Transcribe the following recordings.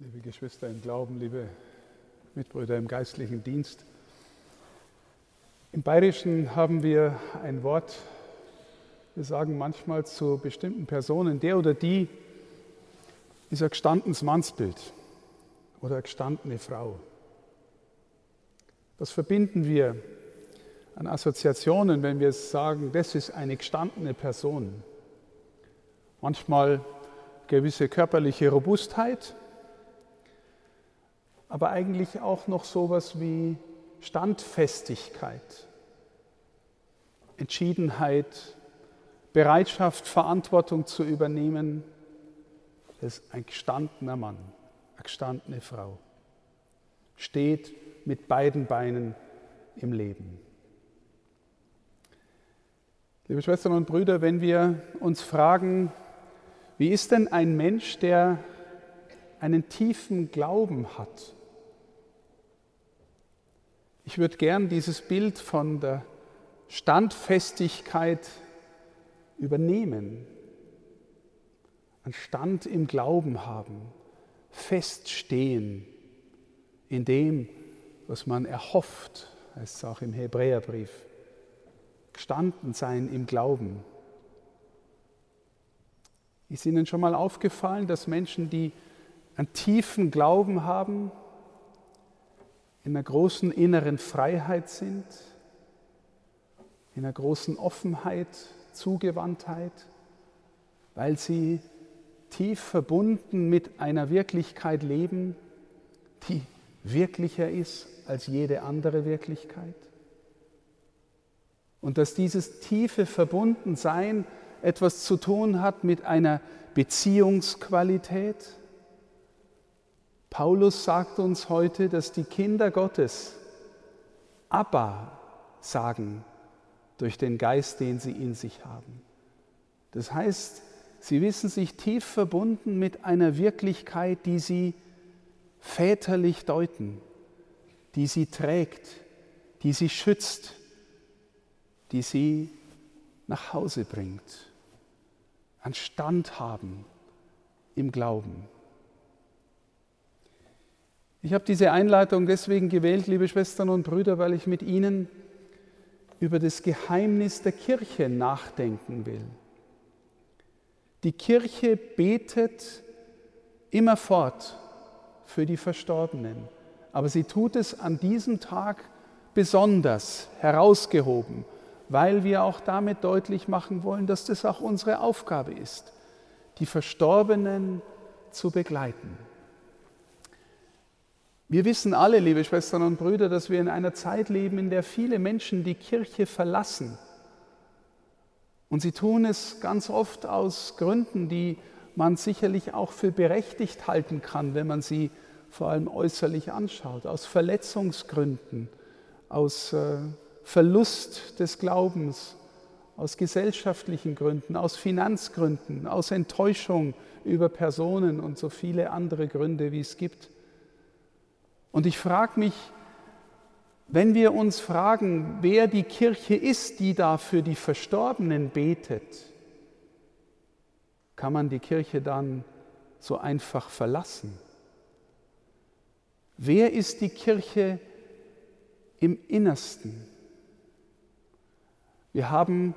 liebe Geschwister im Glauben, liebe Mitbrüder im geistlichen Dienst. Im Bayerischen haben wir ein Wort, wir sagen manchmal zu bestimmten Personen, der oder die ist ein gestandenes Mannsbild oder eine gestandene Frau. Das verbinden wir an Assoziationen, wenn wir sagen, das ist eine gestandene Person. Manchmal gewisse körperliche Robustheit, aber eigentlich auch noch sowas wie Standfestigkeit, Entschiedenheit, Bereitschaft, Verantwortung zu übernehmen. Das ist ein gestandener Mann, eine gestandene Frau. Steht mit beiden Beinen im Leben. Liebe Schwestern und Brüder, wenn wir uns fragen, wie ist denn ein Mensch, der einen tiefen Glauben hat? Ich würde gern dieses Bild von der Standfestigkeit übernehmen. Ein Stand im Glauben haben, feststehen in dem, was man erhofft, heißt es auch im Hebräerbrief. Gestanden sein im Glauben. Ist Ihnen schon mal aufgefallen, dass Menschen, die einen tiefen Glauben haben, in einer großen inneren Freiheit sind, in einer großen Offenheit, Zugewandtheit, weil sie tief verbunden mit einer Wirklichkeit leben, die wirklicher ist als jede andere Wirklichkeit. Und dass dieses tiefe Verbundensein etwas zu tun hat mit einer Beziehungsqualität. Paulus sagt uns heute, dass die Kinder Gottes Abba sagen durch den Geist, den sie in sich haben. Das heißt, sie wissen sich tief verbunden mit einer Wirklichkeit, die sie väterlich deuten, die sie trägt, die sie schützt, die sie nach Hause bringt, an Stand haben im Glauben. Ich habe diese Einleitung deswegen gewählt, liebe Schwestern und Brüder, weil ich mit Ihnen über das Geheimnis der Kirche nachdenken will. Die Kirche betet immerfort für die Verstorbenen, aber sie tut es an diesem Tag besonders herausgehoben, weil wir auch damit deutlich machen wollen, dass das auch unsere Aufgabe ist, die Verstorbenen zu begleiten. Wir wissen alle, liebe Schwestern und Brüder, dass wir in einer Zeit leben, in der viele Menschen die Kirche verlassen. Und sie tun es ganz oft aus Gründen, die man sicherlich auch für berechtigt halten kann, wenn man sie vor allem äußerlich anschaut, aus Verletzungsgründen, aus äh, Verlust des Glaubens, aus gesellschaftlichen Gründen, aus Finanzgründen, aus Enttäuschung über Personen und so viele andere Gründe, wie es gibt. Und ich frage mich, wenn wir uns fragen, wer die Kirche ist, die da für die Verstorbenen betet, kann man die Kirche dann so einfach verlassen? Wer ist die Kirche im Innersten? Wir haben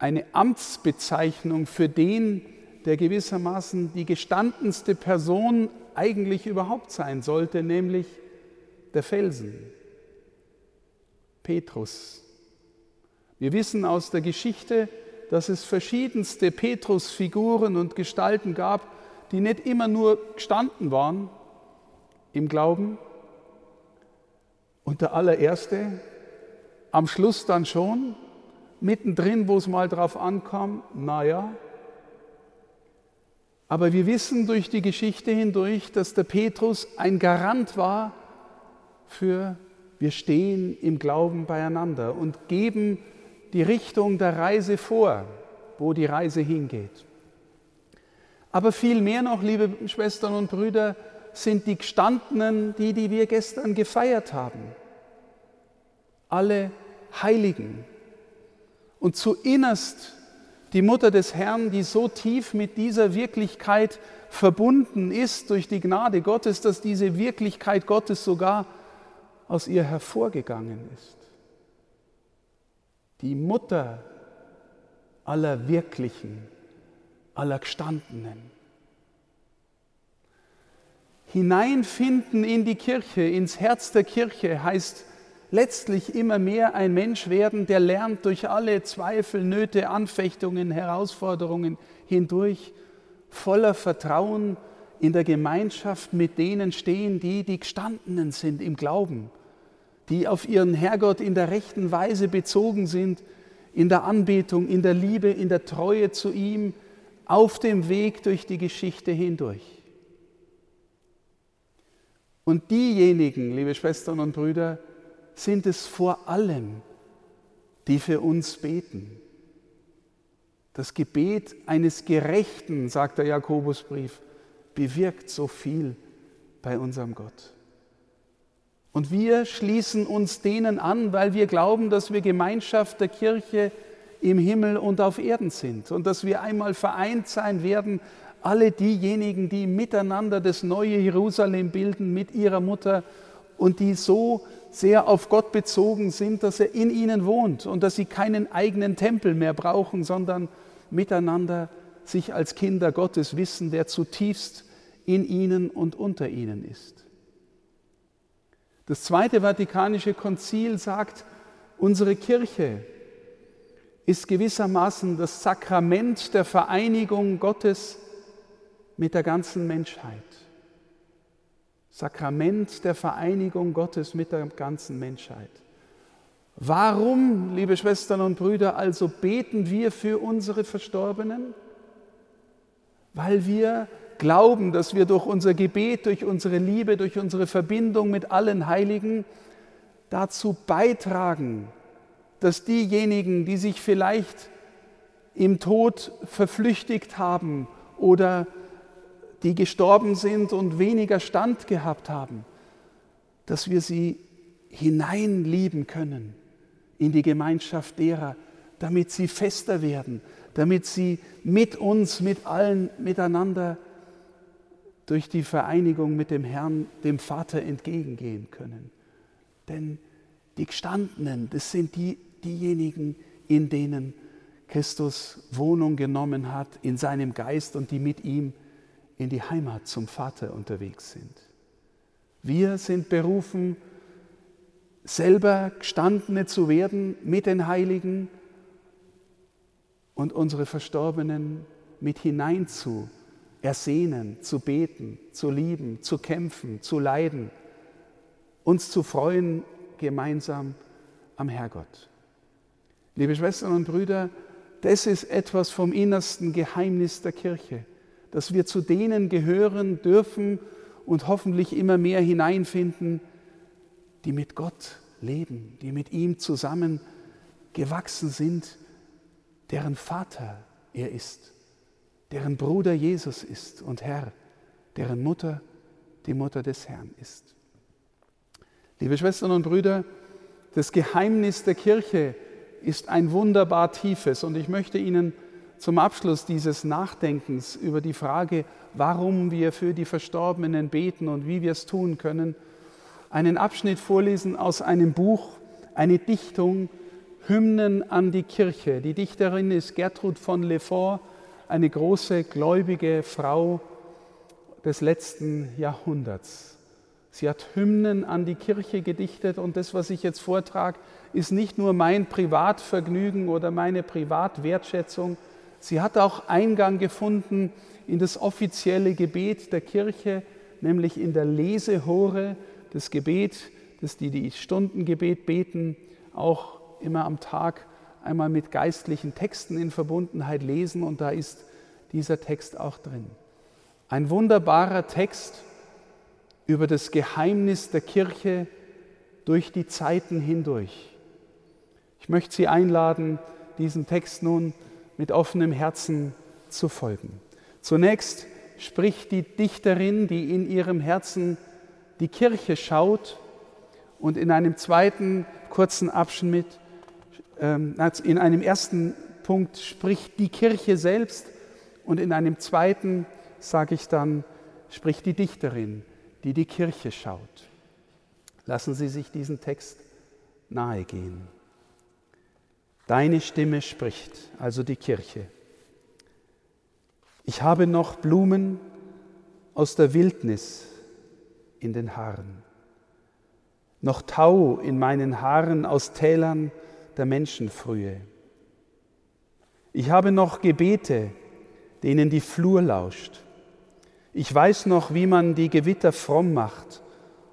eine Amtsbezeichnung für den, der gewissermaßen die gestandenste Person eigentlich überhaupt sein sollte, nämlich der Felsen, Petrus. Wir wissen aus der Geschichte, dass es verschiedenste Petrus-Figuren und Gestalten gab, die nicht immer nur gestanden waren im Glauben. Und der allererste, am Schluss dann schon, mittendrin, wo es mal drauf ankam, naja, aber wir wissen durch die Geschichte hindurch, dass der Petrus ein Garant war für wir stehen im Glauben beieinander und geben die Richtung der Reise vor, wo die Reise hingeht. Aber viel mehr noch, liebe Schwestern und Brüder, sind die Gestandenen, die, die wir gestern gefeiert haben. Alle Heiligen. Und zu innerst Die Mutter des Herrn, die so tief mit dieser Wirklichkeit verbunden ist durch die Gnade Gottes, dass diese Wirklichkeit Gottes sogar aus ihr hervorgegangen ist. Die Mutter aller Wirklichen, aller Gestandenen. Hineinfinden in die Kirche, ins Herz der Kirche heißt letztlich immer mehr ein Mensch werden, der lernt durch alle Zweifel, Nöte, Anfechtungen, Herausforderungen hindurch voller Vertrauen in der Gemeinschaft mit denen stehen, die die Gestandenen sind im Glauben, die auf ihren Herrgott in der rechten Weise bezogen sind, in der Anbetung, in der Liebe, in der Treue zu ihm, auf dem Weg durch die Geschichte hindurch. Und diejenigen, liebe Schwestern und Brüder, sind es vor allem, die für uns beten. Das Gebet eines Gerechten, sagt der Jakobusbrief, bewirkt so viel bei unserem Gott. Und wir schließen uns denen an, weil wir glauben, dass wir Gemeinschaft der Kirche im Himmel und auf Erden sind und dass wir einmal vereint sein werden, alle diejenigen, die miteinander das neue Jerusalem bilden mit ihrer Mutter und die so sehr auf Gott bezogen sind, dass er in ihnen wohnt und dass sie keinen eigenen Tempel mehr brauchen, sondern miteinander sich als Kinder Gottes wissen, der zutiefst in ihnen und unter ihnen ist. Das Zweite Vatikanische Konzil sagt, unsere Kirche ist gewissermaßen das Sakrament der Vereinigung Gottes mit der ganzen Menschheit. Sakrament der Vereinigung Gottes mit der ganzen Menschheit. Warum, liebe Schwestern und Brüder, also beten wir für unsere Verstorbenen? Weil wir glauben, dass wir durch unser Gebet, durch unsere Liebe, durch unsere Verbindung mit allen Heiligen dazu beitragen, dass diejenigen, die sich vielleicht im Tod verflüchtigt haben oder die gestorben sind und weniger Stand gehabt haben, dass wir sie hineinlieben können in die Gemeinschaft derer, damit sie fester werden, damit sie mit uns, mit allen miteinander durch die Vereinigung mit dem Herrn, dem Vater entgegengehen können. Denn die Gestandenen, das sind die, diejenigen, in denen Christus Wohnung genommen hat, in seinem Geist und die mit ihm in die Heimat zum Vater unterwegs sind. Wir sind berufen, selber Gestandene zu werden mit den Heiligen und unsere Verstorbenen mit hinein zu ersehnen, zu beten, zu lieben, zu kämpfen, zu leiden, uns zu freuen gemeinsam am Herrgott. Liebe Schwestern und Brüder, das ist etwas vom innersten Geheimnis der Kirche dass wir zu denen gehören dürfen und hoffentlich immer mehr hineinfinden, die mit Gott leben, die mit ihm zusammen gewachsen sind, deren Vater er ist, deren Bruder Jesus ist und Herr, deren Mutter die Mutter des Herrn ist. Liebe Schwestern und Brüder, das Geheimnis der Kirche ist ein wunderbar tiefes und ich möchte Ihnen zum Abschluss dieses Nachdenkens über die Frage, warum wir für die Verstorbenen beten und wie wir es tun können, einen Abschnitt vorlesen aus einem Buch, eine Dichtung, Hymnen an die Kirche. Die Dichterin ist Gertrud von Lefort, eine große gläubige Frau des letzten Jahrhunderts. Sie hat Hymnen an die Kirche gedichtet und das, was ich jetzt vortrage, ist nicht nur mein Privatvergnügen oder meine Privatwertschätzung, Sie hat auch Eingang gefunden in das offizielle Gebet der Kirche, nämlich in der Lesehore, das Gebet, das die die Stundengebet beten, auch immer am Tag einmal mit geistlichen Texten in Verbundenheit lesen und da ist dieser Text auch drin. Ein wunderbarer Text über das Geheimnis der Kirche durch die Zeiten hindurch. Ich möchte Sie einladen, diesen Text nun mit offenem Herzen zu folgen. Zunächst spricht die Dichterin, die in ihrem Herzen die Kirche schaut und in einem zweiten kurzen Abschnitt, ähm, in einem ersten Punkt spricht die Kirche selbst und in einem zweiten sage ich dann, spricht die Dichterin, die die Kirche schaut. Lassen Sie sich diesen Text nahegehen. Deine Stimme spricht, also die Kirche. Ich habe noch Blumen aus der Wildnis in den Haaren, noch Tau in meinen Haaren aus Tälern der Menschenfrühe. Ich habe noch Gebete, denen die Flur lauscht. Ich weiß noch, wie man die Gewitter fromm macht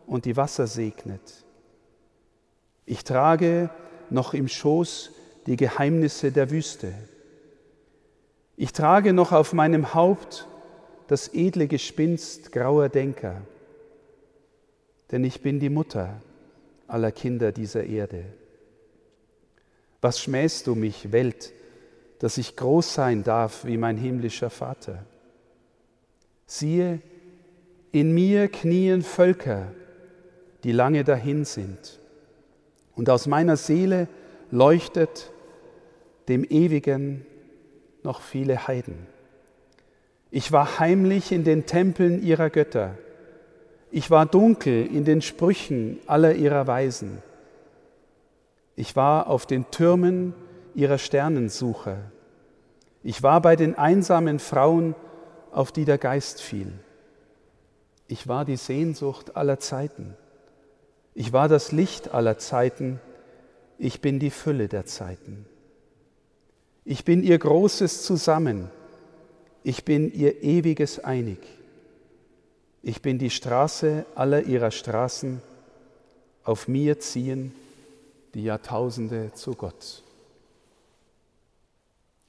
und die Wasser segnet. Ich trage noch im Schoß die Geheimnisse der Wüste. Ich trage noch auf meinem Haupt das edle Gespinst grauer Denker, denn ich bin die Mutter aller Kinder dieser Erde. Was schmähst du mich, Welt, dass ich groß sein darf wie mein himmlischer Vater? Siehe, in mir knien Völker, die lange dahin sind, und aus meiner Seele leuchtet dem Ewigen noch viele Heiden. Ich war heimlich in den Tempeln ihrer Götter. Ich war dunkel in den Sprüchen aller ihrer Weisen. Ich war auf den Türmen ihrer Sternensucher. Ich war bei den einsamen Frauen, auf die der Geist fiel. Ich war die Sehnsucht aller Zeiten. Ich war das Licht aller Zeiten. Ich bin die Fülle der Zeiten. Ich bin ihr großes Zusammen. Ich bin ihr ewiges Einig. Ich bin die Straße aller ihrer Straßen. Auf mir ziehen die Jahrtausende zu Gott.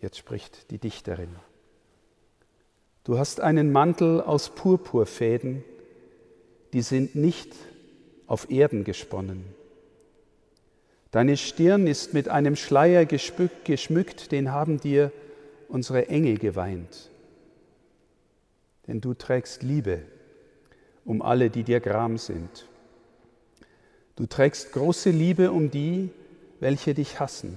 Jetzt spricht die Dichterin. Du hast einen Mantel aus Purpurfäden, die sind nicht auf Erden gesponnen. Deine Stirn ist mit einem Schleier geschmückt, den haben dir unsere Engel geweint. Denn du trägst Liebe um alle, die dir gram sind. Du trägst große Liebe um die, welche dich hassen.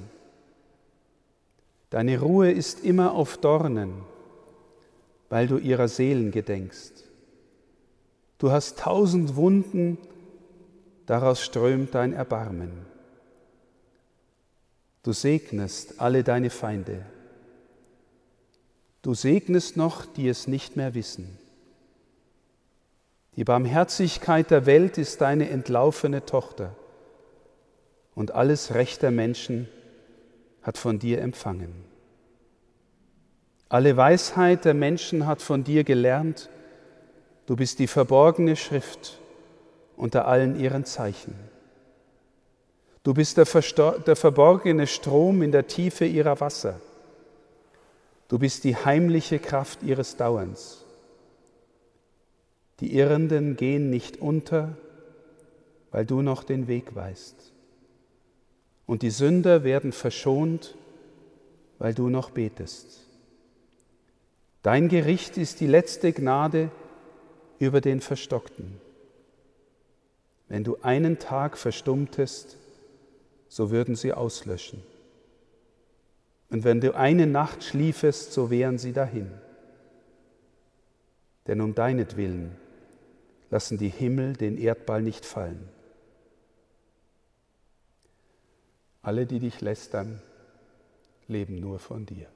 Deine Ruhe ist immer auf Dornen, weil du ihrer Seelen gedenkst. Du hast tausend Wunden, daraus strömt dein Erbarmen. Du segnest alle deine Feinde. Du segnest noch, die es nicht mehr wissen. Die Barmherzigkeit der Welt ist deine entlaufene Tochter und alles Recht der Menschen hat von dir empfangen. Alle Weisheit der Menschen hat von dir gelernt. Du bist die verborgene Schrift unter allen ihren Zeichen. Du bist der, der, verborgene Strom in der Tiefe ihrer Wasser. Du bist die heimliche Kraft ihres Dauerns. Die Irrenden gehen nicht unter, weil du noch den Weg weißt. Und die Sünder werden verschont, weil du noch betest. Dein Gericht ist die letzte Gnade über den Verstockten. Wenn du einen Tag verstummtest, so würden sie auslöschen. Und wenn du eine Nacht schliefest, so wären sie dahin. Denn um deinetwillen lassen die Himmel den Erdball nicht fallen. Alle, die dich lästern, leben nur von dir.